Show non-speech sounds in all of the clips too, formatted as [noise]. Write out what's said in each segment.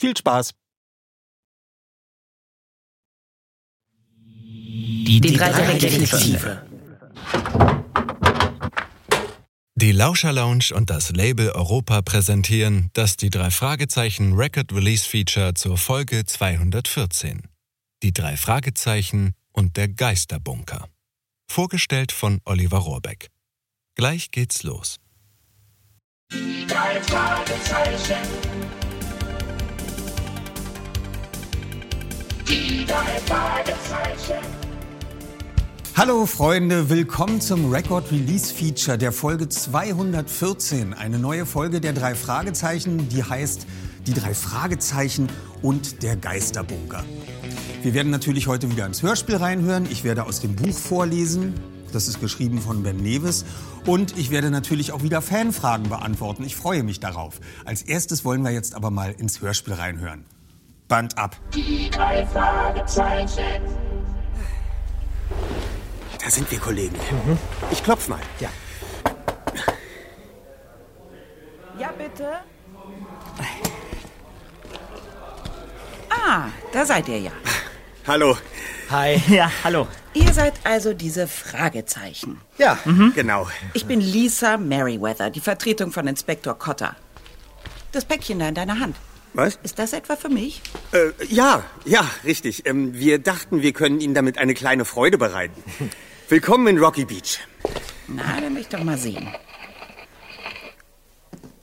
Viel Spaß! Die, die drei Detektive. Die Lauscher Lounge und das Label Europa präsentieren das die drei Fragezeichen Record Release Feature zur Folge 214. Die drei Fragezeichen und der Geisterbunker. Vorgestellt von Oliver Rohrbeck. Gleich geht's los. Die drei Fragezeichen. Die drei Fragezeichen. Hallo Freunde, willkommen zum Record Release Feature der Folge 214. Eine neue Folge der drei Fragezeichen, die heißt Die drei Fragezeichen und der Geisterbunker. Wir werden natürlich heute wieder ins Hörspiel reinhören. Ich werde aus dem Buch vorlesen. Das ist geschrieben von Ben Neves. Und ich werde natürlich auch wieder Fanfragen beantworten. Ich freue mich darauf. Als erstes wollen wir jetzt aber mal ins Hörspiel reinhören. Band ab. Die drei Fragezeichen. Da sind wir, Kollegen. Ich klopf mal. Ja. Ja, bitte. Ah, da seid ihr ja. Hallo. Hi. [laughs] Ja, hallo. Ihr seid also diese Fragezeichen. Ja, genau. Ich bin Lisa Merriweather, die Vertretung von Inspektor Cotter. Das Päckchen da in deiner Hand. Was? Ist das etwa für mich? Äh, ja, ja, richtig. Ähm, wir dachten, wir können Ihnen damit eine kleine Freude bereiten. [laughs] Willkommen in Rocky Beach. Na, dann will ich doch mal sehen.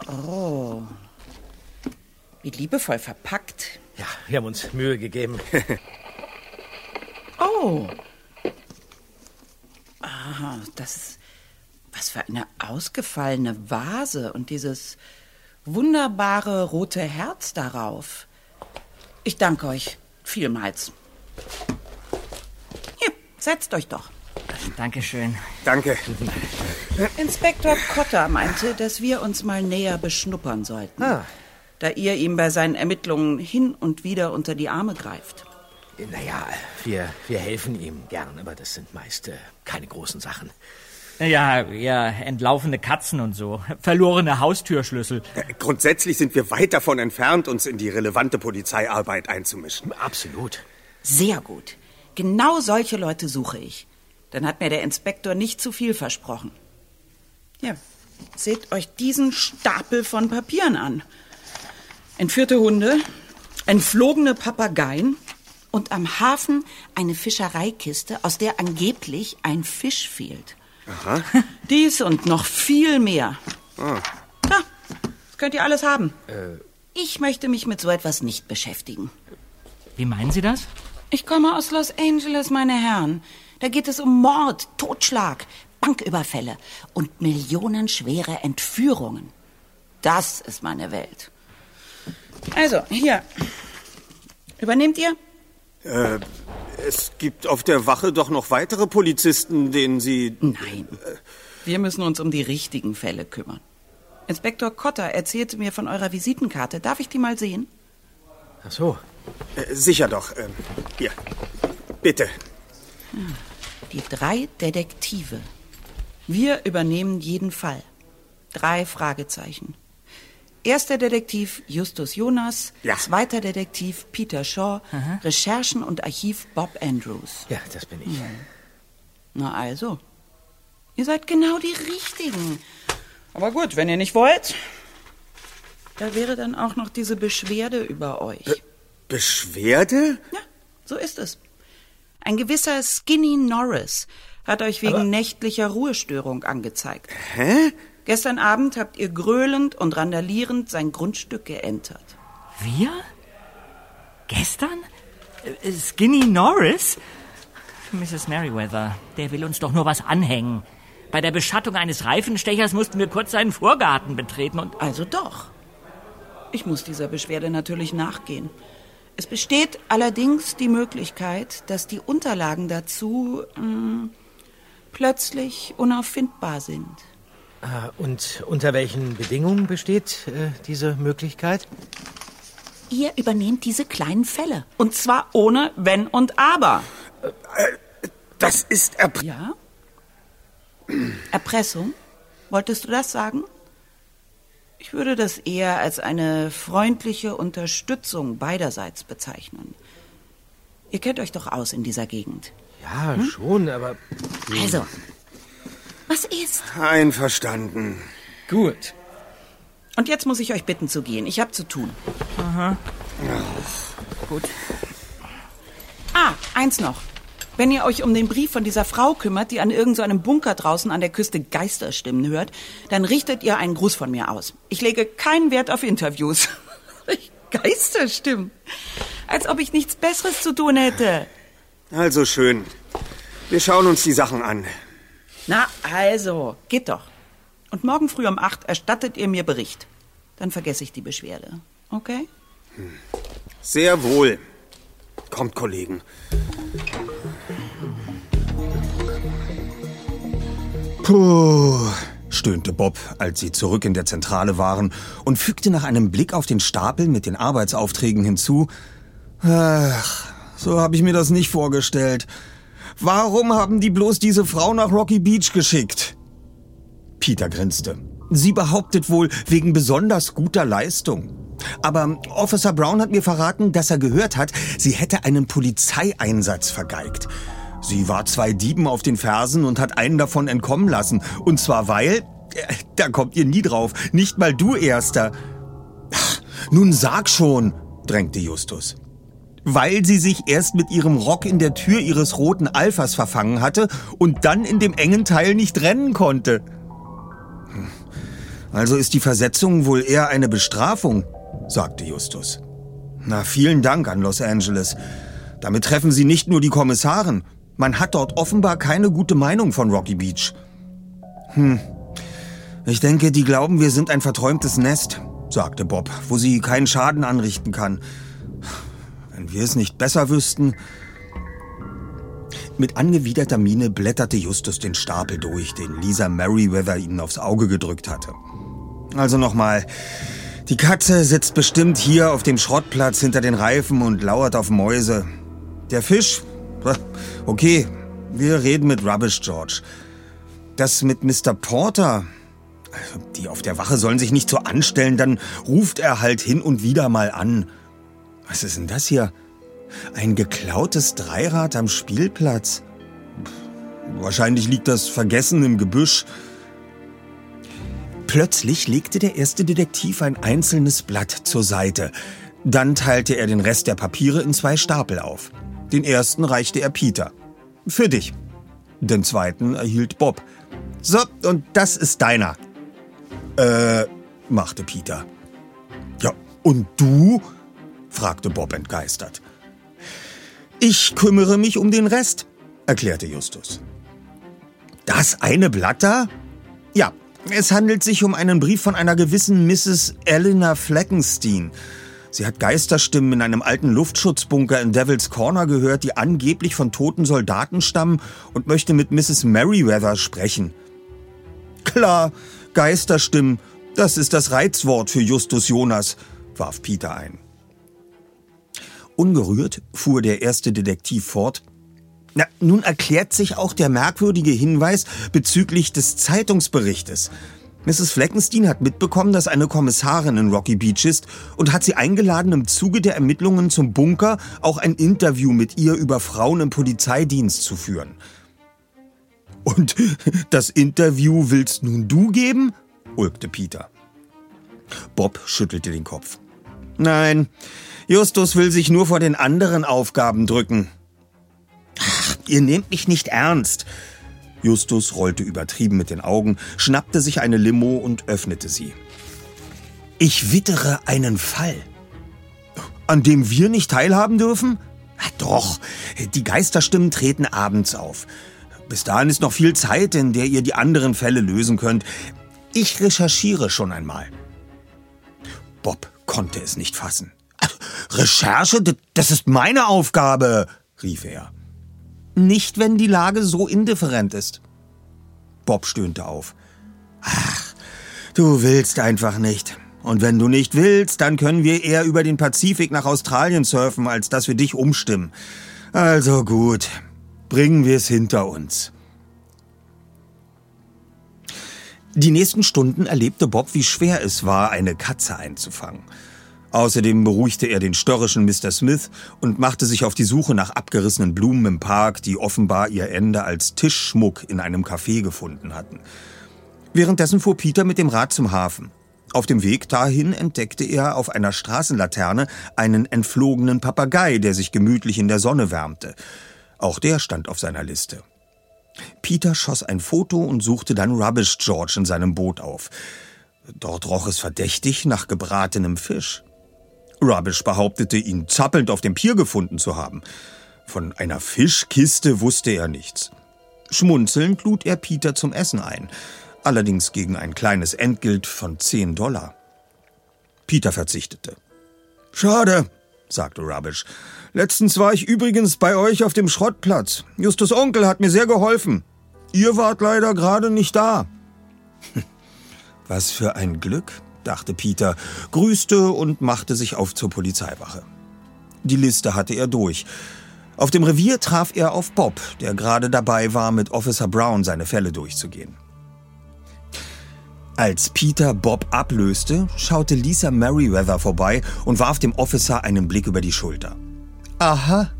Oh. Wie liebevoll verpackt. Ja, wir haben uns Mühe gegeben. [laughs] Oh. Ah, das ist. Was für eine ausgefallene Vase und dieses wunderbare rote Herz darauf. Ich danke euch vielmals. Hier, setzt euch doch. Dankeschön. Danke. Inspektor Cotter meinte, dass wir uns mal näher beschnuppern sollten. Ah. Da ihr ihm bei seinen Ermittlungen hin und wieder unter die Arme greift. Naja, wir, wir helfen ihm gern, aber das sind meist äh, keine großen Sachen. Ja, ja, entlaufene Katzen und so. Verlorene Haustürschlüssel. Äh, Grundsätzlich sind wir weit davon entfernt, uns in die relevante Polizeiarbeit einzumischen. Absolut. Sehr gut. Genau solche Leute suche ich. Dann hat mir der Inspektor nicht zu viel versprochen. Ja, seht euch diesen Stapel von Papieren an. Entführte Hunde, entflogene Papageien und am Hafen eine Fischereikiste, aus der angeblich ein Fisch fehlt. Aha. [laughs] Dies und noch viel mehr. Ah. Da, das könnt ihr alles haben. Ich möchte mich mit so etwas nicht beschäftigen. Wie meinen Sie das? Ich komme aus Los Angeles, meine Herren. Da geht es um Mord, Totschlag, Banküberfälle und millionenschwere Entführungen. Das ist meine Welt. Also, hier. Übernehmt ihr? Äh, es gibt auf der Wache doch noch weitere Polizisten, denen Sie. Nein. Wir müssen uns um die richtigen Fälle kümmern. Inspektor Cotter erzählte mir von eurer Visitenkarte. Darf ich die mal sehen? Ach so. Äh, sicher doch. Ähm, hier. Bitte. Die drei Detektive. Wir übernehmen jeden Fall. Drei Fragezeichen. Erster Detektiv Justus Jonas, Ja. zweiter Detektiv Peter Shaw, Recherchen und Archiv Bob Andrews. Ja, das bin ich. Na also, ihr seid genau die Richtigen. Aber gut, wenn ihr nicht wollt, da wäre dann auch noch diese Beschwerde über euch. Beschwerde? Ja, so ist es. Ein gewisser Skinny Norris hat euch wegen nächtlicher Ruhestörung angezeigt. Hä? Gestern Abend habt ihr gröhlend und randalierend sein Grundstück geentert. Wir? Gestern? Äh, Skinny Norris? Mrs. Merriweather, der will uns doch nur was anhängen. Bei der Beschattung eines Reifenstechers mussten wir kurz seinen Vorgarten betreten und... Also doch. Ich muss dieser Beschwerde natürlich nachgehen. Es besteht allerdings die Möglichkeit, dass die Unterlagen dazu mh, plötzlich unauffindbar sind. Ah, Und unter welchen Bedingungen besteht äh, diese Möglichkeit? Ihr übernehmt diese kleinen Fälle. Und zwar ohne Wenn und Aber. Das ist Erb Ja? Erpressung? Wolltest du das sagen? Ich würde das eher als eine freundliche Unterstützung beiderseits bezeichnen. Ihr kennt euch doch aus in dieser Gegend. Ja, schon, aber Also, was ist? Einverstanden. Gut. Und jetzt muss ich euch bitten zu gehen. Ich habe zu tun. Gut. Ah, eins noch. Wenn ihr euch um den Brief von dieser Frau kümmert, die an irgendeinem Bunker draußen an der Küste Geisterstimmen hört, dann richtet ihr einen Gruß von mir aus. Ich lege keinen Wert auf Interviews. [laughs] Geisterstimmen. Als ob ich nichts Besseres zu tun hätte. Also schön. Wir schauen uns die Sachen an. Na, also, geht doch. Und morgen früh um acht erstattet ihr mir Bericht. Dann vergesse ich die Beschwerde. Okay? Sehr wohl. Kommt, Kollegen. Puh, stöhnte Bob, als sie zurück in der Zentrale waren und fügte nach einem Blick auf den Stapel mit den Arbeitsaufträgen hinzu. Ach, so habe ich mir das nicht vorgestellt. Warum haben die bloß diese Frau nach Rocky Beach geschickt? Peter grinste. Sie behauptet wohl wegen besonders guter Leistung. Aber Officer Brown hat mir verraten, dass er gehört hat, sie hätte einen Polizeieinsatz vergeigt. Sie war zwei Dieben auf den Fersen und hat einen davon entkommen lassen. Und zwar weil, äh, da kommt ihr nie drauf, nicht mal du erster. Nun sag schon, drängte Justus. Weil sie sich erst mit ihrem Rock in der Tür ihres roten Alphas verfangen hatte und dann in dem engen Teil nicht rennen konnte. Also ist die Versetzung wohl eher eine Bestrafung, sagte Justus. Na, vielen Dank an Los Angeles. Damit treffen Sie nicht nur die Kommissaren. Man hat dort offenbar keine gute Meinung von Rocky Beach. Hm. Ich denke, die glauben, wir sind ein verträumtes Nest, sagte Bob, wo sie keinen Schaden anrichten kann. Wenn wir es nicht besser wüssten. Mit angewiderter Miene blätterte Justus den Stapel durch, den Lisa Merriweather ihnen aufs Auge gedrückt hatte. Also nochmal. Die Katze sitzt bestimmt hier auf dem Schrottplatz hinter den Reifen und lauert auf Mäuse. Der Fisch? [laughs] Okay, wir reden mit Rubbish George. Das mit Mr. Porter. Also, Die auf der Wache sollen sich nicht so anstellen, dann ruft er halt hin und wieder mal an. Was ist denn das hier? Ein geklautes Dreirad am Spielplatz. Wahrscheinlich liegt das vergessen im Gebüsch. Plötzlich legte der erste Detektiv ein einzelnes Blatt zur Seite. Dann teilte er den Rest der Papiere in zwei Stapel auf. Den ersten reichte er Peter. Für dich. Den zweiten erhielt Bob. So, und das ist deiner. Äh, machte Peter. Ja, und du? Fragte Bob entgeistert. Ich kümmere mich um den Rest. erklärte Justus. Das eine Blatt da? Ja, es handelt sich um einen Brief von einer gewissen Mrs. Eleanor Fleckenstein. Sie hat Geisterstimmen in einem alten Luftschutzbunker in Devil's Corner gehört, die angeblich von toten Soldaten stammen und möchte mit Mrs. Merriweather sprechen. Klar, Geisterstimmen, das ist das Reizwort für Justus Jonas, warf Peter ein. Ungerührt fuhr der erste Detektiv fort. Na, nun erklärt sich auch der merkwürdige Hinweis bezüglich des Zeitungsberichtes. Mrs. Fleckenstein hat mitbekommen, dass eine Kommissarin in Rocky Beach ist und hat sie eingeladen, im Zuge der Ermittlungen zum Bunker auch ein Interview mit ihr über Frauen im Polizeidienst zu führen. Und [laughs] das Interview willst nun du geben? ulkte Peter. Bob schüttelte den Kopf. Nein, Justus will sich nur vor den anderen Aufgaben drücken. Ach, ihr nehmt mich nicht ernst. Justus rollte übertrieben mit den Augen, schnappte sich eine Limo und öffnete sie. Ich wittere einen Fall. An dem wir nicht teilhaben dürfen? Doch, die Geisterstimmen treten abends auf. Bis dahin ist noch viel Zeit, in der ihr die anderen Fälle lösen könnt. Ich recherchiere schon einmal. Bob konnte es nicht fassen. Recherche? Das ist meine Aufgabe, rief er. Nicht, wenn die Lage so indifferent ist. Bob stöhnte auf. Ach, du willst einfach nicht. Und wenn du nicht willst, dann können wir eher über den Pazifik nach Australien surfen, als dass wir dich umstimmen. Also gut, bringen wir es hinter uns. Die nächsten Stunden erlebte Bob, wie schwer es war, eine Katze einzufangen. Außerdem beruhigte er den störrischen Mr. Smith und machte sich auf die Suche nach abgerissenen Blumen im Park, die offenbar ihr Ende als Tischschmuck in einem Café gefunden hatten. Währenddessen fuhr Peter mit dem Rad zum Hafen. Auf dem Weg dahin entdeckte er auf einer Straßenlaterne einen entflogenen Papagei, der sich gemütlich in der Sonne wärmte. Auch der stand auf seiner Liste. Peter schoss ein Foto und suchte dann Rubbish George in seinem Boot auf. Dort roch es verdächtig nach gebratenem Fisch. Rubbish behauptete, ihn zappelnd auf dem Pier gefunden zu haben. Von einer Fischkiste wusste er nichts. Schmunzelnd lud er Peter zum Essen ein, allerdings gegen ein kleines Entgelt von 10 Dollar. Peter verzichtete. Schade, sagte Rubbish. Letztens war ich übrigens bei euch auf dem Schrottplatz. Justus Onkel hat mir sehr geholfen. Ihr wart leider gerade nicht da. [laughs] Was für ein Glück, dachte Peter, grüßte und machte sich auf zur Polizeiwache. Die Liste hatte er durch. Auf dem Revier traf er auf Bob, der gerade dabei war, mit Officer Brown seine Fälle durchzugehen. Als Peter Bob ablöste, schaute Lisa Merriweather vorbei und warf dem Officer einen Blick über die Schulter. Aha,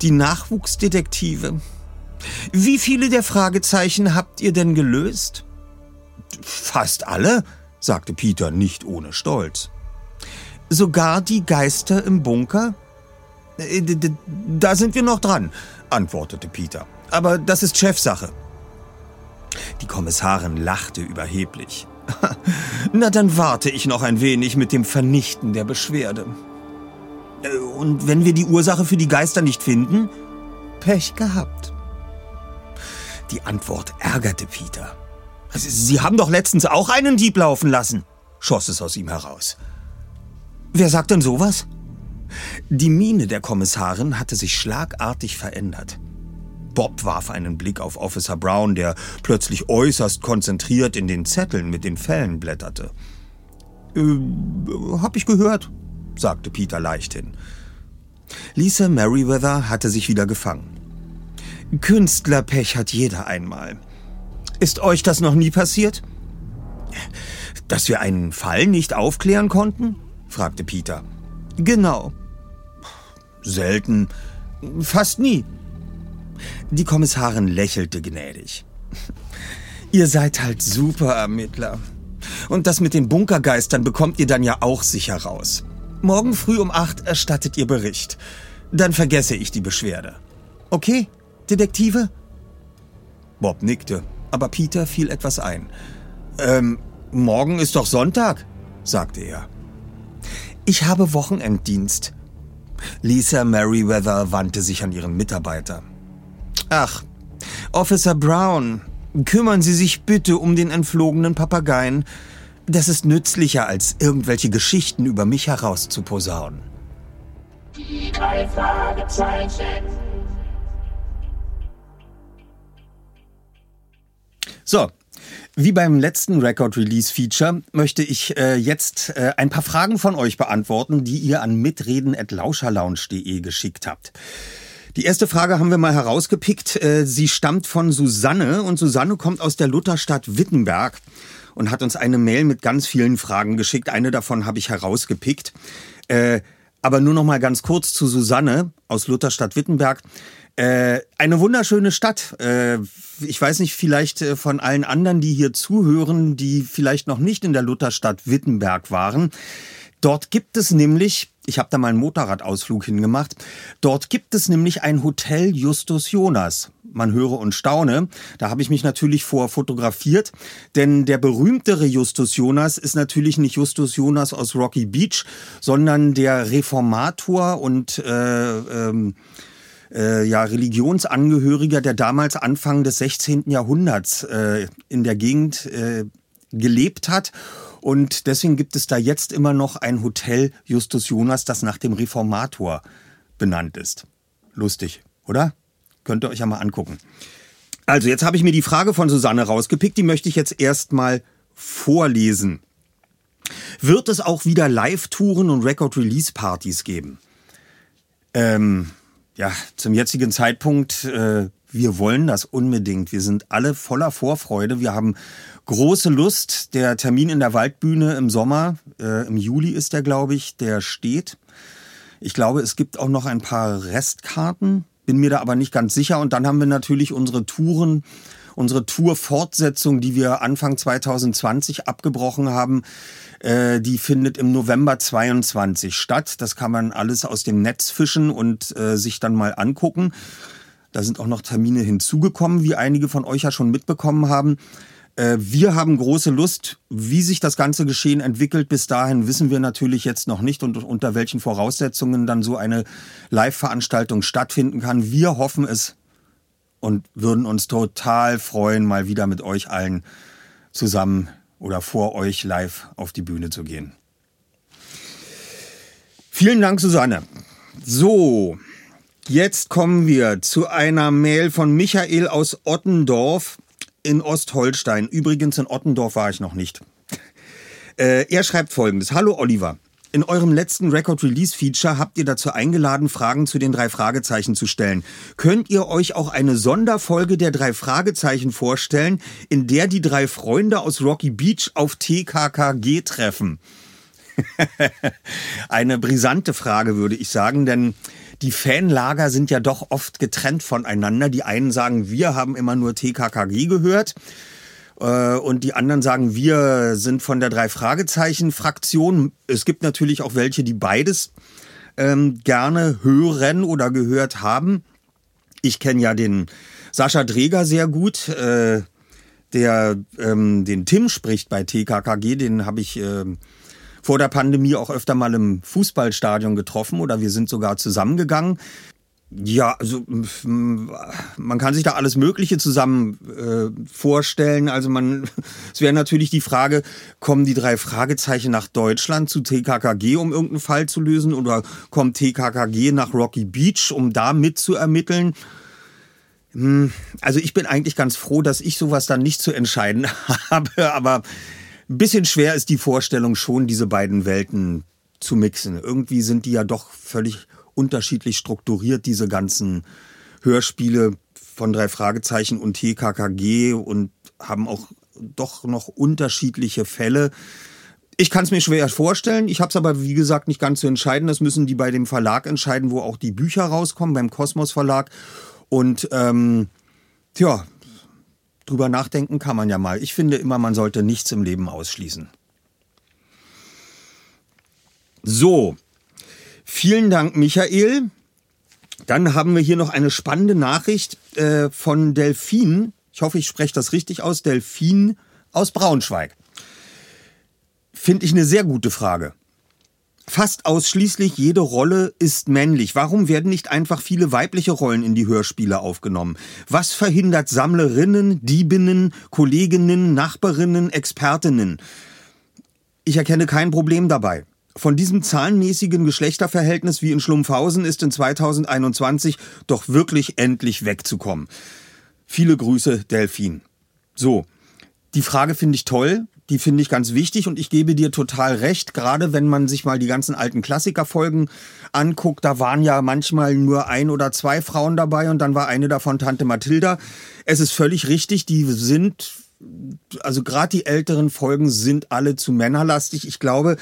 die Nachwuchsdetektive. Wie viele der Fragezeichen habt ihr denn gelöst? Fast alle, sagte Peter nicht ohne Stolz. Sogar die Geister im Bunker? Äh, da sind wir noch dran, antwortete Peter. Aber das ist Chefsache. Die Kommissarin lachte überheblich. [laughs] Na, dann warte ich noch ein wenig mit dem Vernichten der Beschwerde. Äh, und wenn wir die Ursache für die Geister nicht finden? Pech gehabt. Die Antwort ärgerte Peter. Sie haben doch letztens auch einen Dieb laufen lassen, schoss es aus ihm heraus. Wer sagt denn sowas? Die Miene der Kommissarin hatte sich schlagartig verändert. Bob warf einen Blick auf Officer Brown, der plötzlich äußerst konzentriert in den Zetteln mit den Fällen blätterte. Äh, hab ich gehört, sagte Peter leichthin. Lisa Merriweather hatte sich wieder gefangen. Künstlerpech hat jeder einmal. Ist euch das noch nie passiert? Dass wir einen Fall nicht aufklären konnten? fragte Peter. Genau. Selten. Fast nie. Die Kommissarin lächelte gnädig. [laughs] Ihr seid halt super Ermittler. Und das mit den Bunkergeistern bekommt ihr dann ja auch sicher raus. Morgen früh um acht erstattet ihr Bericht. Dann vergesse ich die Beschwerde. Okay, Detektive? Bob nickte aber Peter fiel etwas ein. Ähm, morgen ist doch Sonntag, sagte er. Ich habe Wochenenddienst. Lisa Merriweather wandte sich an ihren Mitarbeiter. Ach, Officer Brown, kümmern Sie sich bitte um den entflogenen Papageien. Das ist nützlicher, als irgendwelche Geschichten über mich herauszuposaunen. Die drei Fragezeichen. So, wie beim letzten Record Release Feature möchte ich äh, jetzt äh, ein paar Fragen von euch beantworten, die ihr an mitreden@lauscherlounge.de geschickt habt. Die erste Frage haben wir mal herausgepickt. Äh, sie stammt von Susanne und Susanne kommt aus der Lutherstadt Wittenberg und hat uns eine Mail mit ganz vielen Fragen geschickt. Eine davon habe ich herausgepickt. Äh, aber nur noch mal ganz kurz zu Susanne aus Lutherstadt Wittenberg. Äh, eine wunderschöne Stadt. Äh, ich weiß nicht, vielleicht äh, von allen anderen, die hier zuhören, die vielleicht noch nicht in der Lutherstadt Wittenberg waren. Dort gibt es nämlich, ich habe da mal einen Motorradausflug hingemacht, dort gibt es nämlich ein Hotel Justus Jonas. Man höre und staune. Da habe ich mich natürlich vor fotografiert, denn der berühmtere Justus Jonas ist natürlich nicht Justus Jonas aus Rocky Beach, sondern der Reformator und äh, ähm, äh, ja, Religionsangehöriger, der damals Anfang des 16. Jahrhunderts äh, in der Gegend äh, gelebt hat. Und deswegen gibt es da jetzt immer noch ein Hotel Justus Jonas, das nach dem Reformator benannt ist. Lustig, oder? Könnt ihr euch ja mal angucken. Also, jetzt habe ich mir die Frage von Susanne rausgepickt, die möchte ich jetzt erstmal vorlesen. Wird es auch wieder Live-Touren und Record-Release-Partys geben? Ähm, ja, zum jetzigen Zeitpunkt, äh, wir wollen das unbedingt. Wir sind alle voller Vorfreude. Wir haben große Lust. Der Termin in der Waldbühne im Sommer, äh, im Juli ist der, glaube ich, der steht. Ich glaube, es gibt auch noch ein paar Restkarten, bin mir da aber nicht ganz sicher. Und dann haben wir natürlich unsere Touren, unsere Tour-Fortsetzung, die wir Anfang 2020 abgebrochen haben. Äh, die findet im November 22 statt. Das kann man alles aus dem Netz fischen und äh, sich dann mal angucken. Da sind auch noch Termine hinzugekommen, wie einige von euch ja schon mitbekommen haben. Äh, wir haben große Lust, wie sich das ganze Geschehen entwickelt. Bis dahin wissen wir natürlich jetzt noch nicht und unter welchen Voraussetzungen dann so eine Live-Veranstaltung stattfinden kann. Wir hoffen es und würden uns total freuen, mal wieder mit euch allen zusammen oder vor euch live auf die Bühne zu gehen. Vielen Dank, Susanne. So, jetzt kommen wir zu einer Mail von Michael aus Ottendorf in Ostholstein. Übrigens in Ottendorf war ich noch nicht. Äh, er schreibt folgendes. Hallo Oliver. In eurem letzten Record-Release-Feature habt ihr dazu eingeladen, Fragen zu den drei Fragezeichen zu stellen. Könnt ihr euch auch eine Sonderfolge der drei Fragezeichen vorstellen, in der die drei Freunde aus Rocky Beach auf TKKG treffen? [laughs] eine brisante Frage, würde ich sagen, denn die Fanlager sind ja doch oft getrennt voneinander. Die einen sagen, wir haben immer nur TKKG gehört. Äh, und die anderen sagen, wir sind von der Drei-Fragezeichen-Fraktion. Es gibt natürlich auch welche, die beides ähm, gerne hören oder gehört haben. Ich kenne ja den Sascha Dreger sehr gut, äh, der ähm, den Tim spricht bei TKKG. Den habe ich äh, vor der Pandemie auch öfter mal im Fußballstadion getroffen oder wir sind sogar zusammengegangen. Ja, also man kann sich da alles Mögliche zusammen äh, vorstellen. Also man, [laughs] es wäre natürlich die Frage, kommen die drei Fragezeichen nach Deutschland zu TKKG, um irgendeinen Fall zu lösen, oder kommt TKKG nach Rocky Beach, um da mitzuermitteln? Hm, also ich bin eigentlich ganz froh, dass ich sowas dann nicht zu entscheiden [laughs] habe, aber ein bisschen schwer ist die Vorstellung schon, diese beiden Welten zu mixen. Irgendwie sind die ja doch völlig unterschiedlich strukturiert, diese ganzen Hörspiele von drei Fragezeichen und TKKG und haben auch doch noch unterschiedliche Fälle. Ich kann es mir schwer vorstellen. Ich habe es aber, wie gesagt, nicht ganz zu entscheiden. Das müssen die bei dem Verlag entscheiden, wo auch die Bücher rauskommen, beim Kosmos Verlag. Und ähm, tja, drüber nachdenken kann man ja mal. Ich finde immer, man sollte nichts im Leben ausschließen. So, Vielen Dank, Michael. Dann haben wir hier noch eine spannende Nachricht äh, von Delfin. Ich hoffe, ich spreche das richtig aus. Delfin aus Braunschweig. Finde ich eine sehr gute Frage. Fast ausschließlich jede Rolle ist männlich. Warum werden nicht einfach viele weibliche Rollen in die Hörspiele aufgenommen? Was verhindert Sammlerinnen, Diebinnen, Kolleginnen, Nachbarinnen, Expertinnen? Ich erkenne kein Problem dabei. Von diesem zahlenmäßigen Geschlechterverhältnis wie in Schlumpfhausen ist in 2021 doch wirklich endlich wegzukommen. Viele Grüße, Delfin. So, die Frage finde ich toll, die finde ich ganz wichtig und ich gebe dir total recht, gerade wenn man sich mal die ganzen alten Klassikerfolgen anguckt, da waren ja manchmal nur ein oder zwei Frauen dabei und dann war eine davon Tante Mathilda. Es ist völlig richtig, die sind, also gerade die älteren Folgen sind alle zu männerlastig. Ich glaube,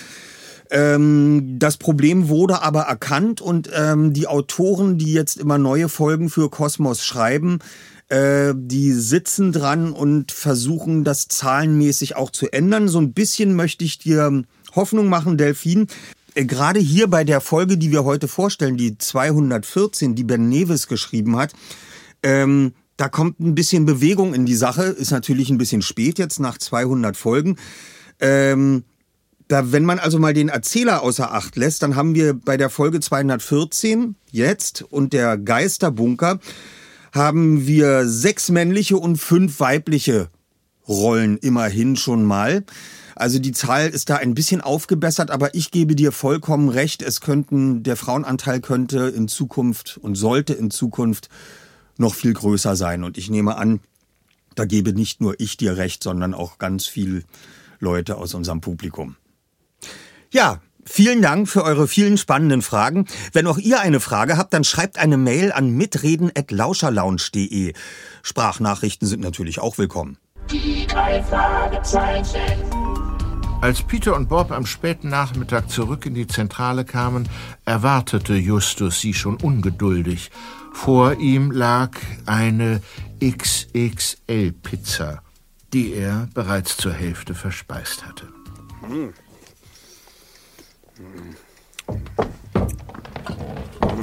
ähm, das Problem wurde aber erkannt und ähm, die Autoren, die jetzt immer neue Folgen für Kosmos schreiben, äh, die sitzen dran und versuchen das zahlenmäßig auch zu ändern. So ein bisschen möchte ich dir Hoffnung machen, Delfin. Äh, gerade hier bei der Folge, die wir heute vorstellen, die 214, die Ben Nevis geschrieben hat, ähm, da kommt ein bisschen Bewegung in die Sache. Ist natürlich ein bisschen spät jetzt nach 200 Folgen. Ähm, da, wenn man also mal den Erzähler außer Acht lässt, dann haben wir bei der Folge 214 jetzt und der Geisterbunker haben wir sechs männliche und fünf weibliche Rollen immerhin schon mal. Also die Zahl ist da ein bisschen aufgebessert, aber ich gebe dir vollkommen recht, es könnten, der Frauenanteil könnte in Zukunft und sollte in Zukunft noch viel größer sein. Und ich nehme an, da gebe nicht nur ich dir recht, sondern auch ganz viele Leute aus unserem Publikum. Ja, Vielen Dank für eure vielen spannenden Fragen. Wenn auch ihr eine Frage habt, dann schreibt eine Mail an mitreden.lauscherlounge.de. Sprachnachrichten sind natürlich auch willkommen. Die drei Fragezeichen. Als Peter und Bob am späten Nachmittag zurück in die Zentrale kamen, erwartete Justus sie schon ungeduldig. Vor ihm lag eine XXL-Pizza, die er bereits zur Hälfte verspeist hatte. Hm.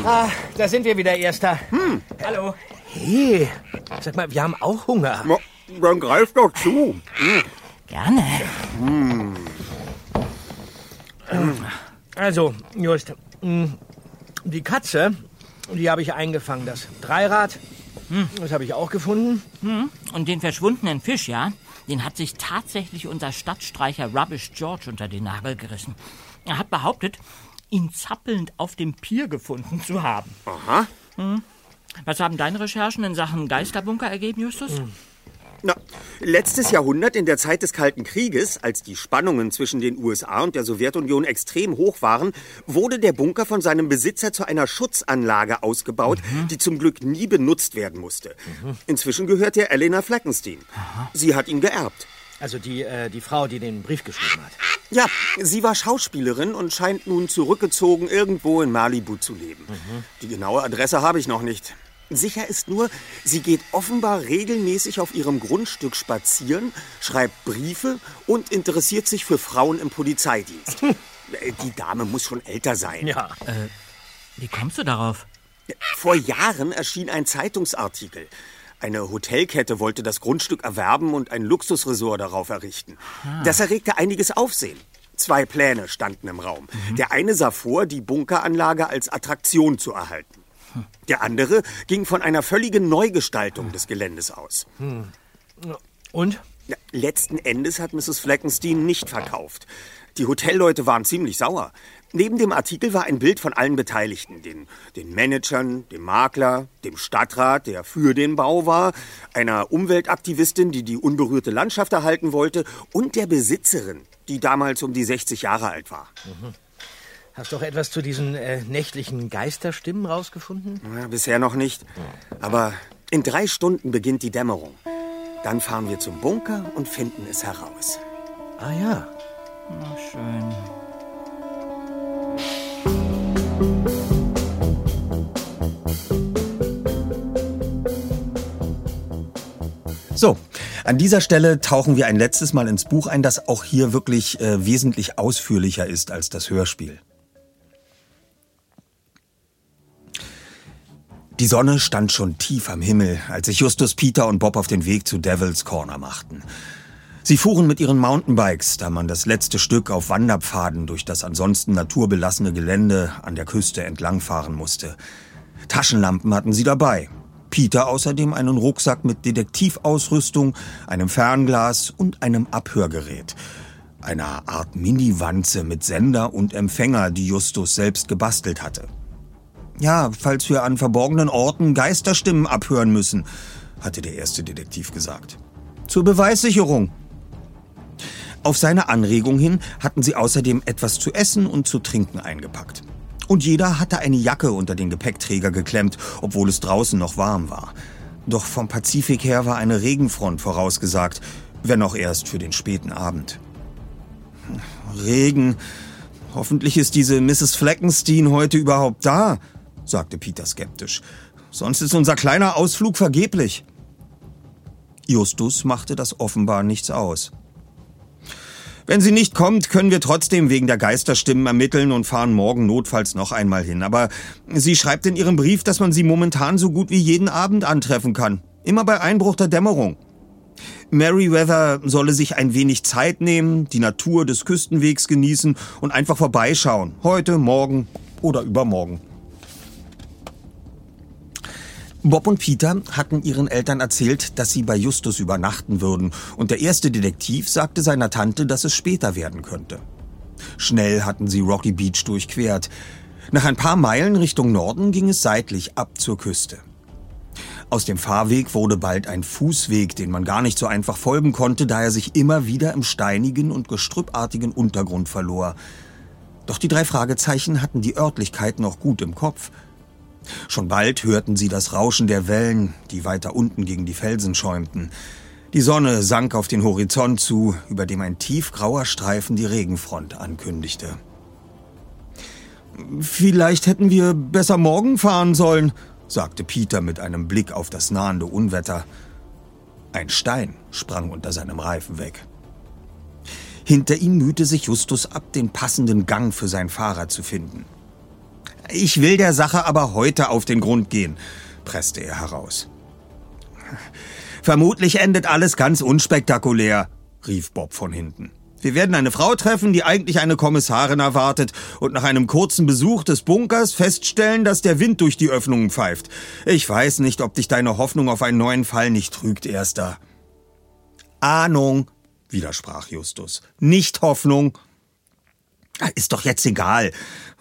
Ah, da sind wir wieder, Erster. Hm. Hallo. Hey, sag mal, wir haben auch Hunger. Na, dann greif doch zu. Hm. Gerne. Hm. Also, Just, die Katze, die habe ich eingefangen. Das Dreirad, Hm. das habe ich auch gefunden. Hm. Und den verschwundenen Fisch, ja? Den hat sich tatsächlich unser Stadtstreicher Rubbish George unter den Nagel gerissen. Er hat behauptet, ihn zappelnd auf dem Pier gefunden zu haben. Aha. Hm. Was haben deine Recherchen in Sachen Geisterbunker ergeben, Justus? Na, letztes Jahrhundert, in der Zeit des Kalten Krieges, als die Spannungen zwischen den USA und der Sowjetunion extrem hoch waren, wurde der Bunker von seinem Besitzer zu einer Schutzanlage ausgebaut, die zum Glück nie benutzt werden musste. Inzwischen gehört er Elena Fleckenstein. Sie hat ihn geerbt. Also die, äh, die Frau, die den Brief geschrieben hat. Ja, sie war Schauspielerin und scheint nun zurückgezogen irgendwo in Malibu zu leben. Die genaue Adresse habe ich noch nicht. Sicher ist nur, sie geht offenbar regelmäßig auf ihrem Grundstück spazieren, schreibt Briefe und interessiert sich für Frauen im Polizeidienst. [laughs] Äh, Die Dame muss schon älter sein. Ja. Äh, wie kommst du darauf? Vor Jahren erschien ein Zeitungsartikel. Eine Hotelkette wollte das Grundstück erwerben und ein Luxusresort darauf errichten. Ah. Das erregte einiges Aufsehen. Zwei Pläne standen im Raum. Der eine sah vor, die Bunkeranlage als Attraktion zu erhalten. Der andere ging von einer völligen Neugestaltung des Geländes aus. Hm. Und? Letzten Endes hat Mrs. Fleckenstein nicht verkauft. Die Hotelleute waren ziemlich sauer. Neben dem Artikel war ein Bild von allen Beteiligten. Den, den Managern, dem Makler, dem Stadtrat, der für den Bau war, einer Umweltaktivistin, die die unberührte Landschaft erhalten wollte, und der Besitzerin, die damals um die 60 Jahre alt war. Mhm. Hast du auch etwas zu diesen äh, nächtlichen Geisterstimmen rausgefunden? Ja, bisher noch nicht. Aber in drei Stunden beginnt die Dämmerung. Dann fahren wir zum Bunker und finden es heraus. Ah ja. Na schön. So, an dieser Stelle tauchen wir ein letztes Mal ins Buch ein, das auch hier wirklich äh, wesentlich ausführlicher ist als das Hörspiel. Die Sonne stand schon tief am Himmel, als sich Justus, Peter und Bob auf den Weg zu Devil's Corner machten. Sie fuhren mit ihren Mountainbikes, da man das letzte Stück auf Wanderpfaden durch das ansonsten naturbelassene Gelände an der Küste entlangfahren musste. Taschenlampen hatten sie dabei. Peter außerdem einen Rucksack mit Detektivausrüstung, einem Fernglas und einem Abhörgerät. Einer Art Mini-Wanze mit Sender und Empfänger, die Justus selbst gebastelt hatte. Ja, falls wir an verborgenen Orten Geisterstimmen abhören müssen, hatte der erste Detektiv gesagt. Zur Beweissicherung. Auf seine Anregung hin hatten sie außerdem etwas zu essen und zu trinken eingepackt. Und jeder hatte eine Jacke unter den Gepäckträger geklemmt, obwohl es draußen noch warm war. Doch vom Pazifik her war eine Regenfront vorausgesagt, wenn auch erst für den späten Abend. Regen. Hoffentlich ist diese Mrs. Fleckenstein heute überhaupt da, sagte Peter skeptisch. Sonst ist unser kleiner Ausflug vergeblich. Justus machte das offenbar nichts aus. Wenn sie nicht kommt, können wir trotzdem wegen der Geisterstimmen ermitteln und fahren morgen notfalls noch einmal hin. Aber sie schreibt in ihrem Brief, dass man sie momentan so gut wie jeden Abend antreffen kann. Immer bei Einbruch der Dämmerung. Meriwether solle sich ein wenig Zeit nehmen, die Natur des Küstenwegs genießen und einfach vorbeischauen. Heute, morgen oder übermorgen. Bob und Peter hatten ihren Eltern erzählt, dass sie bei Justus übernachten würden, und der erste Detektiv sagte seiner Tante, dass es später werden könnte. Schnell hatten sie Rocky Beach durchquert. Nach ein paar Meilen Richtung Norden ging es seitlich ab zur Küste. Aus dem Fahrweg wurde bald ein Fußweg, den man gar nicht so einfach folgen konnte, da er sich immer wieder im steinigen und gestrüppartigen Untergrund verlor. Doch die drei Fragezeichen hatten die Örtlichkeit noch gut im Kopf – Schon bald hörten sie das Rauschen der Wellen, die weiter unten gegen die Felsen schäumten. Die Sonne sank auf den Horizont zu, über dem ein tiefgrauer Streifen die Regenfront ankündigte. Vielleicht hätten wir besser morgen fahren sollen, sagte Peter mit einem Blick auf das nahende Unwetter. Ein Stein sprang unter seinem Reifen weg. Hinter ihm mühte sich Justus ab, den passenden Gang für sein Fahrrad zu finden. Ich will der Sache aber heute auf den Grund gehen, presste er heraus. Vermutlich endet alles ganz unspektakulär, rief Bob von hinten. Wir werden eine Frau treffen, die eigentlich eine Kommissarin erwartet und nach einem kurzen Besuch des Bunkers feststellen, dass der Wind durch die Öffnungen pfeift. Ich weiß nicht, ob dich deine Hoffnung auf einen neuen Fall nicht trügt, Erster. Ahnung, widersprach Justus. Nicht Hoffnung. Ah, ist doch jetzt egal.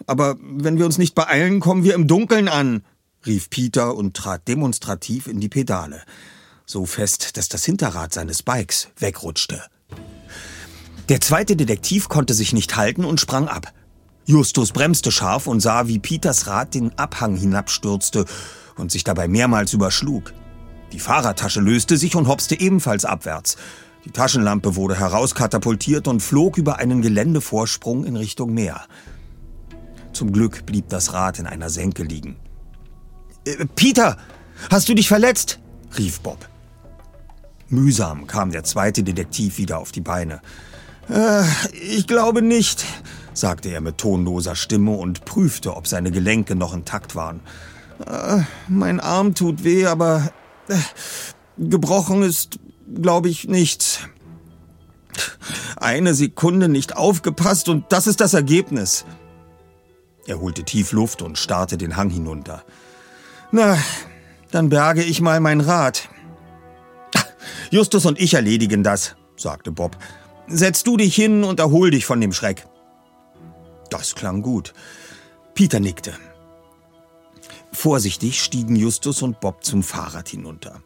Aber wenn wir uns nicht beeilen, kommen wir im Dunkeln an, rief Peter und trat demonstrativ in die Pedale. So fest, dass das Hinterrad seines Bikes wegrutschte. Der zweite Detektiv konnte sich nicht halten und sprang ab. Justus bremste scharf und sah, wie Peters Rad den Abhang hinabstürzte und sich dabei mehrmals überschlug. Die Fahrradtasche löste sich und hopste ebenfalls abwärts. Die Taschenlampe wurde herauskatapultiert und flog über einen Geländevorsprung in Richtung Meer. Zum Glück blieb das Rad in einer Senke liegen. Äh, Peter, hast du dich verletzt? rief Bob. Mühsam kam der zweite Detektiv wieder auf die Beine. Äh, ich glaube nicht, sagte er mit tonloser Stimme und prüfte, ob seine Gelenke noch intakt waren. Äh, mein Arm tut weh, aber äh, gebrochen ist glaube ich, nichts. Eine Sekunde nicht aufgepasst und das ist das Ergebnis. Er holte tief Luft und starrte den Hang hinunter. Na, dann berge ich mal mein Rad. Justus und ich erledigen das, sagte Bob. Setz du dich hin und erhol dich von dem Schreck. Das klang gut. Peter nickte. Vorsichtig stiegen Justus und Bob zum Fahrrad hinunter.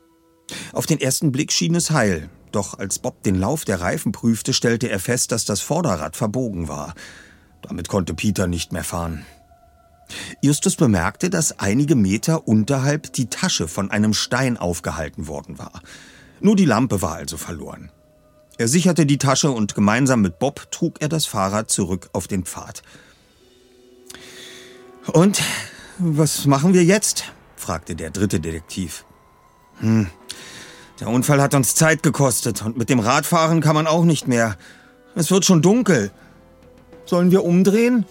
Auf den ersten Blick schien es heil, doch als Bob den Lauf der Reifen prüfte, stellte er fest, dass das Vorderrad verbogen war. Damit konnte Peter nicht mehr fahren. Justus bemerkte, dass einige Meter unterhalb die Tasche von einem Stein aufgehalten worden war. Nur die Lampe war also verloren. Er sicherte die Tasche und gemeinsam mit Bob trug er das Fahrrad zurück auf den Pfad. Und was machen wir jetzt? fragte der dritte Detektiv. Hm, der Unfall hat uns Zeit gekostet und mit dem Radfahren kann man auch nicht mehr. Es wird schon dunkel. Sollen wir umdrehen?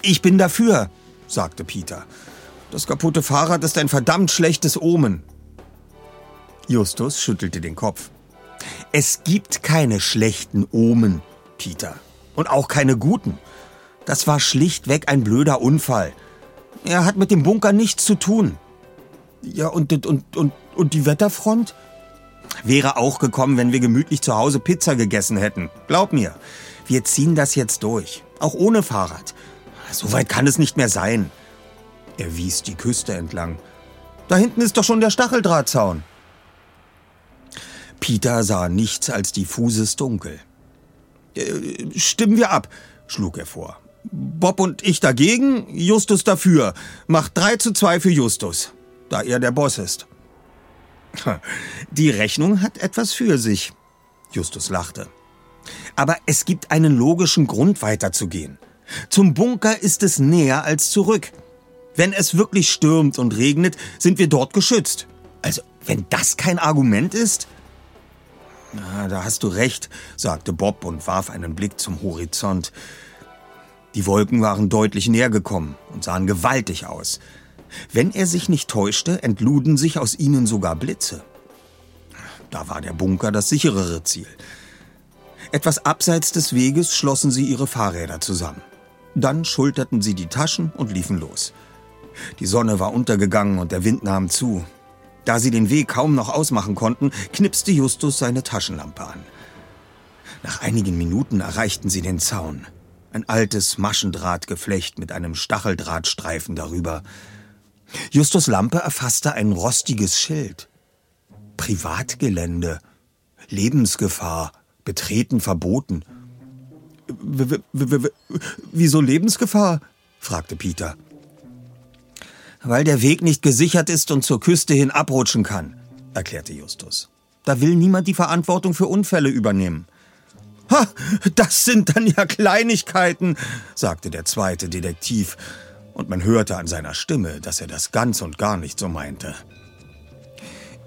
Ich bin dafür, sagte Peter. Das kaputte Fahrrad ist ein verdammt schlechtes Omen. Justus schüttelte den Kopf. Es gibt keine schlechten Omen, Peter. Und auch keine guten. Das war schlichtweg ein blöder Unfall. Er hat mit dem Bunker nichts zu tun. Ja, und, und, und, und die Wetterfront? Wäre auch gekommen, wenn wir gemütlich zu Hause Pizza gegessen hätten. Glaub mir. Wir ziehen das jetzt durch. Auch ohne Fahrrad. So weit kann es nicht mehr sein. Er wies die Küste entlang. Da hinten ist doch schon der Stacheldrahtzaun. Peter sah nichts als diffuses Dunkel. Äh, stimmen wir ab, schlug er vor. Bob und ich dagegen, Justus dafür. Macht drei zu zwei für Justus, da er der Boss ist. [laughs] Die Rechnung hat etwas für sich. Justus lachte. Aber es gibt einen logischen Grund weiterzugehen. Zum Bunker ist es näher als zurück. Wenn es wirklich stürmt und regnet, sind wir dort geschützt. Also, wenn das kein Argument ist? Na, da hast du recht, sagte Bob und warf einen Blick zum Horizont. Die Wolken waren deutlich näher gekommen und sahen gewaltig aus. Wenn er sich nicht täuschte, entluden sich aus ihnen sogar Blitze. Da war der Bunker das sicherere Ziel. Etwas abseits des Weges schlossen sie ihre Fahrräder zusammen. Dann schulterten sie die Taschen und liefen los. Die Sonne war untergegangen und der Wind nahm zu. Da sie den Weg kaum noch ausmachen konnten, knipste Justus seine Taschenlampe an. Nach einigen Minuten erreichten sie den Zaun. Ein altes Maschendrahtgeflecht mit einem Stacheldrahtstreifen darüber. Justus Lampe erfasste ein rostiges Schild. Privatgelände. Lebensgefahr. Betreten verboten. W wieso Lebensgefahr? fragte Peter. Weil der Weg nicht gesichert ist und zur Küste hin abrutschen kann, erklärte Justus. Da will niemand die Verantwortung für Unfälle übernehmen. Ha, das sind dann ja Kleinigkeiten, sagte der zweite Detektiv, und man hörte an seiner Stimme, dass er das ganz und gar nicht so meinte.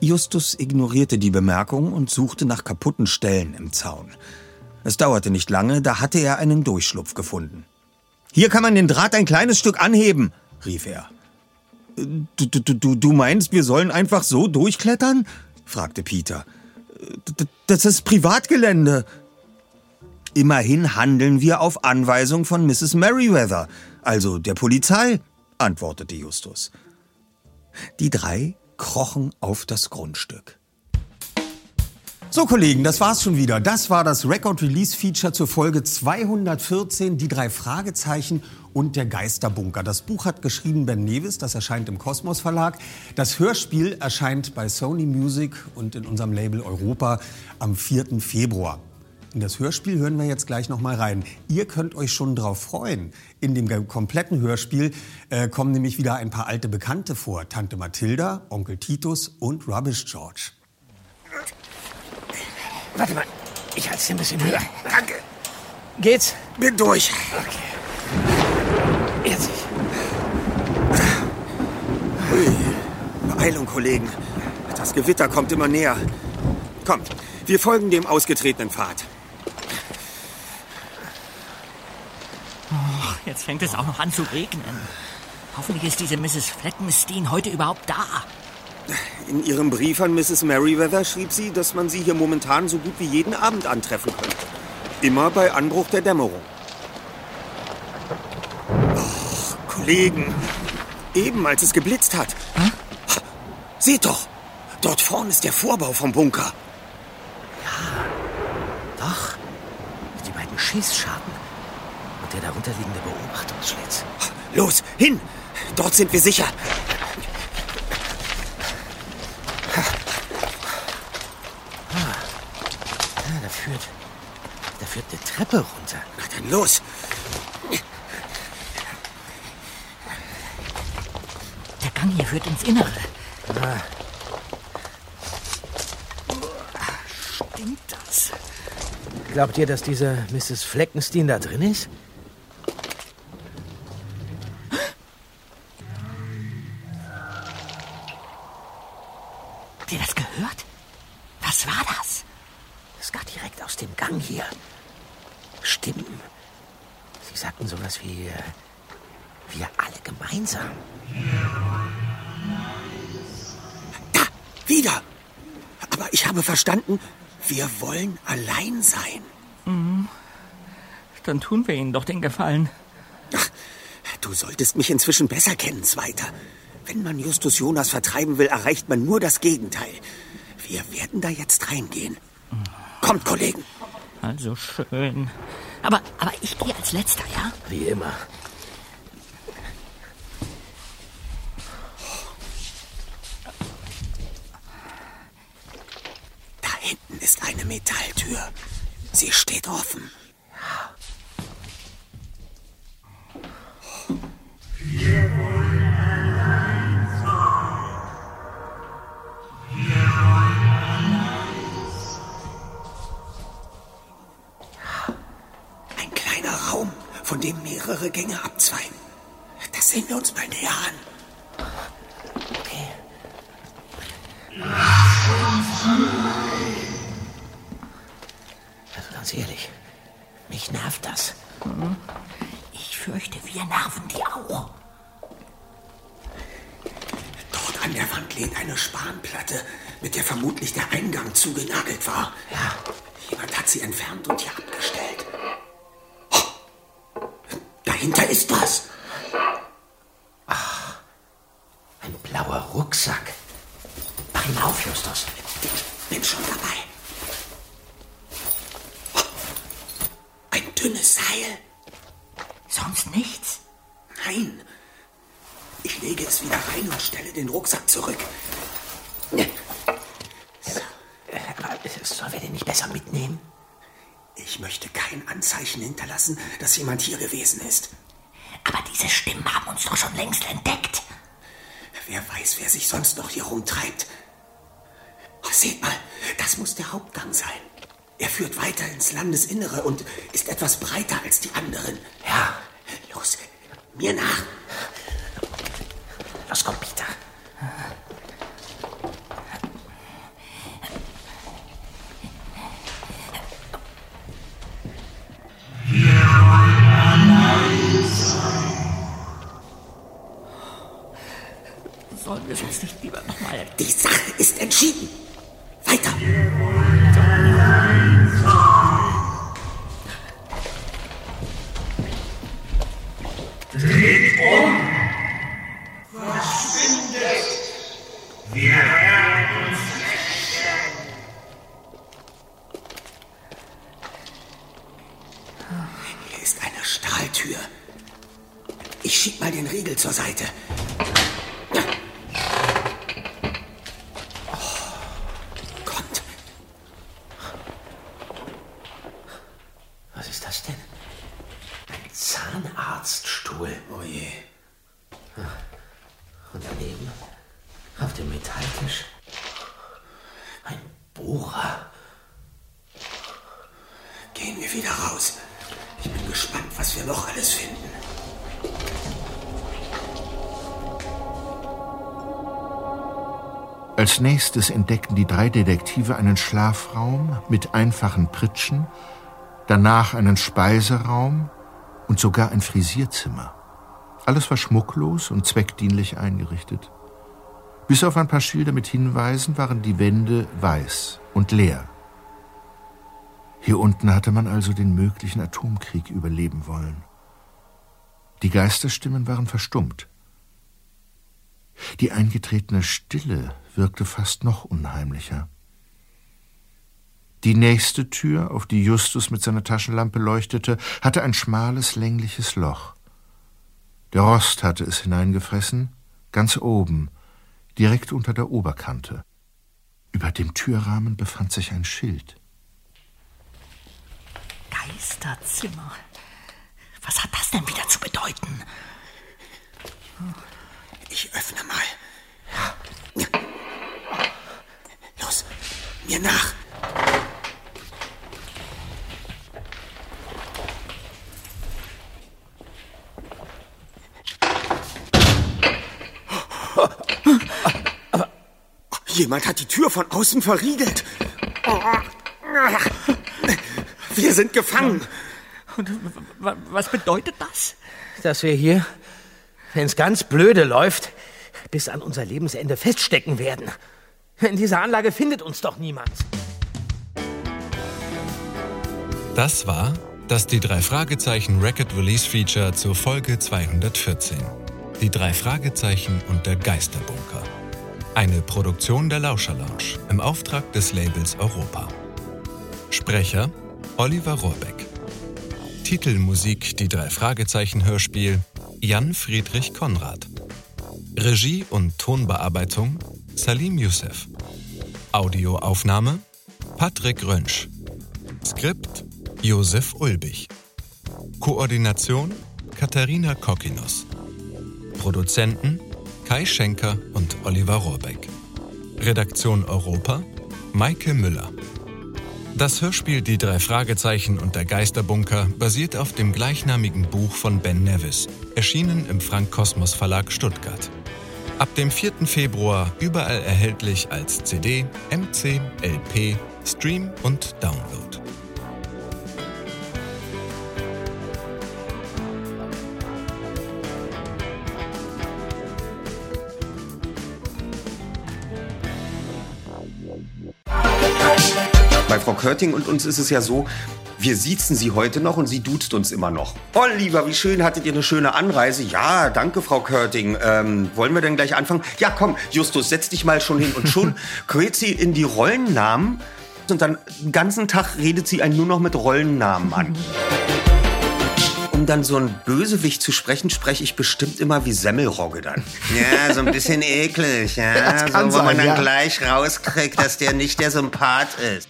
Justus ignorierte die Bemerkung und suchte nach kaputten Stellen im Zaun. Es dauerte nicht lange, da hatte er einen Durchschlupf gefunden. Hier kann man den Draht ein kleines Stück anheben, rief er. Du, du, du, du meinst, wir sollen einfach so durchklettern? fragte Peter. Das ist Privatgelände. Immerhin handeln wir auf Anweisung von Mrs. Merriweather, also der Polizei, antwortete Justus. Die drei krochen auf das Grundstück. So, Kollegen, das war's schon wieder. Das war das Record Release Feature zur Folge 214, die drei Fragezeichen und der Geisterbunker. Das Buch hat geschrieben Ben Nevis, das erscheint im Kosmos Verlag. Das Hörspiel erscheint bei Sony Music und in unserem Label Europa am 4. Februar. In das Hörspiel hören wir jetzt gleich noch mal rein. Ihr könnt euch schon drauf freuen. In dem kompletten Hörspiel äh, kommen nämlich wieder ein paar alte Bekannte vor. Tante Mathilda, Onkel Titus und Rubbish George. Warte mal, ich halte es ein bisschen höher. Danke. Geht's? Bin durch. Okay. Jetzt. Hui. Beeilung, Kollegen. Das Gewitter kommt immer näher. Kommt, wir folgen dem ausgetretenen Pfad. Jetzt fängt es auch noch an zu regnen. Hoffentlich ist diese Mrs. Fleckenstein heute überhaupt da. In ihrem Brief an Mrs. Merriweather schrieb sie, dass man sie hier momentan so gut wie jeden Abend antreffen könnte. Immer bei Anbruch der Dämmerung. Och, Kollegen, eben als es geblitzt hat. Hm? Seht doch, dort vorne ist der Vorbau vom Bunker. Ja, doch. Die beiden Schießscharten der darunterliegende Beobachtungsschlitz. Los, hin! Dort sind wir sicher. Da führt. Da führt eine Treppe runter. Na dann los. Der Gang hier führt ins Innere. Ah, Stimmt das? glaubt ihr, dass diese Mrs. Fleckenstein da drin ist? Habt ihr das gehört? Was war das? Das gar direkt aus dem Gang hier. Stimmen. Sie sagten sowas wie. äh, Wir alle gemeinsam. Da, wieder. Aber ich habe verstanden, Wir wollen allein sein. Mhm. Dann tun wir ihnen doch den Gefallen. Ach, du solltest mich inzwischen besser kennen, Zweiter. Wenn man Justus Jonas vertreiben will, erreicht man nur das Gegenteil. Wir werden da jetzt reingehen. Kommt, Kollegen. Also schön. Aber, aber ich gehe als Letzter, ja? Wie immer. Da hinten ist eine Metalltür. Sie steht offen. Ja. Wir wollen allein sein. Wir wollen allein sein. Ein kleiner Raum, von dem mehrere Gänge abzweigen. Das sehen wir uns mal näher an. Okay. Also ganz ehrlich, mich nervt das. Ich fürchte, wir nerven die auch. Dort an der Wand lehnt eine Spanplatte, mit der vermutlich der Eingang zugenagelt war. Ja. Jemand hat sie entfernt und hier abgestellt. Oh, dahinter ist was. Ach, ein blauer Rucksack. Mach ihn auf, Justus. Bin schon dabei. Oh, ein dünnes Seil. Sonst nichts? Nein. Ich lege es wieder rein und stelle den Rucksack zurück. So. Aber sollen wir den nicht besser mitnehmen? Ich möchte kein Anzeichen hinterlassen, dass jemand hier gewesen ist. Aber diese Stimmen haben uns doch schon längst entdeckt. Wer weiß, wer sich sonst noch hier rumtreibt. Oh, seht mal, das muss der Hauptgang sein. Er führt weiter ins Landesinnere und ist etwas breiter als die anderen. Ja. Los, mir nach. Als nächstes entdeckten die drei Detektive einen Schlafraum mit einfachen Pritschen, danach einen Speiseraum und sogar ein Frisierzimmer. Alles war schmucklos und zweckdienlich eingerichtet. Bis auf ein paar Schilder mit Hinweisen waren die Wände weiß und leer. Hier unten hatte man also den möglichen Atomkrieg überleben wollen. Die Geisterstimmen waren verstummt. Die eingetretene Stille wirkte fast noch unheimlicher. Die nächste Tür, auf die Justus mit seiner Taschenlampe leuchtete, hatte ein schmales, längliches Loch. Der Rost hatte es hineingefressen, ganz oben, direkt unter der Oberkante. Über dem Türrahmen befand sich ein Schild. Geisterzimmer. Was hat das denn wieder zu bedeuten? Ich öffne mal. Ja. Los, mir nach. Aber jemand hat die Tür von außen verriegelt. Wir sind gefangen. Und was bedeutet das? Dass wir hier, wenn es ganz blöde läuft, bis an unser Lebensende feststecken werden. In dieser Anlage findet uns doch niemand. Das war das die drei Fragezeichen Record Release Feature zur Folge 214. Die drei Fragezeichen und der Geisterbunker. Eine Produktion der Lauscher Lounge im Auftrag des Labels Europa. Sprecher Oliver Rohrbeck. Titelmusik Die drei Fragezeichen Hörspiel Jan Friedrich Konrad. Regie und Tonbearbeitung Salim Youssef. Audioaufnahme Patrick Rönsch. Skript Josef Ulbich. Koordination Katharina Kokinos. Produzenten Kai Schenker und Oliver Rohrbeck. Redaktion Europa Maike Müller. Das Hörspiel Die drei Fragezeichen und der Geisterbunker basiert auf dem gleichnamigen Buch von Ben Nevis, erschienen im Frank Kosmos Verlag Stuttgart. Ab dem 4. Februar überall erhältlich als CD, MC, LP, Stream und Download. Bei Frau Körting und uns ist es ja so, wir siezen sie heute noch und sie duzt uns immer noch. Oh, lieber, wie schön, hattet ihr eine schöne Anreise? Ja, danke, Frau Körting. Ähm, wollen wir denn gleich anfangen? Ja, komm, Justus, setz dich mal schon hin. Und schon [laughs] quält sie in die Rollennamen und dann den ganzen Tag redet sie einen nur noch mit Rollennamen an. Um dann so ein Bösewicht zu sprechen, spreche ich bestimmt immer wie Semmelrogge dann. Ja, so ein bisschen eklig, ja. Das kann so, wo man sein, dann ja. gleich rauskriegt, dass der nicht der Sympath ist.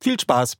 Viel Spaß!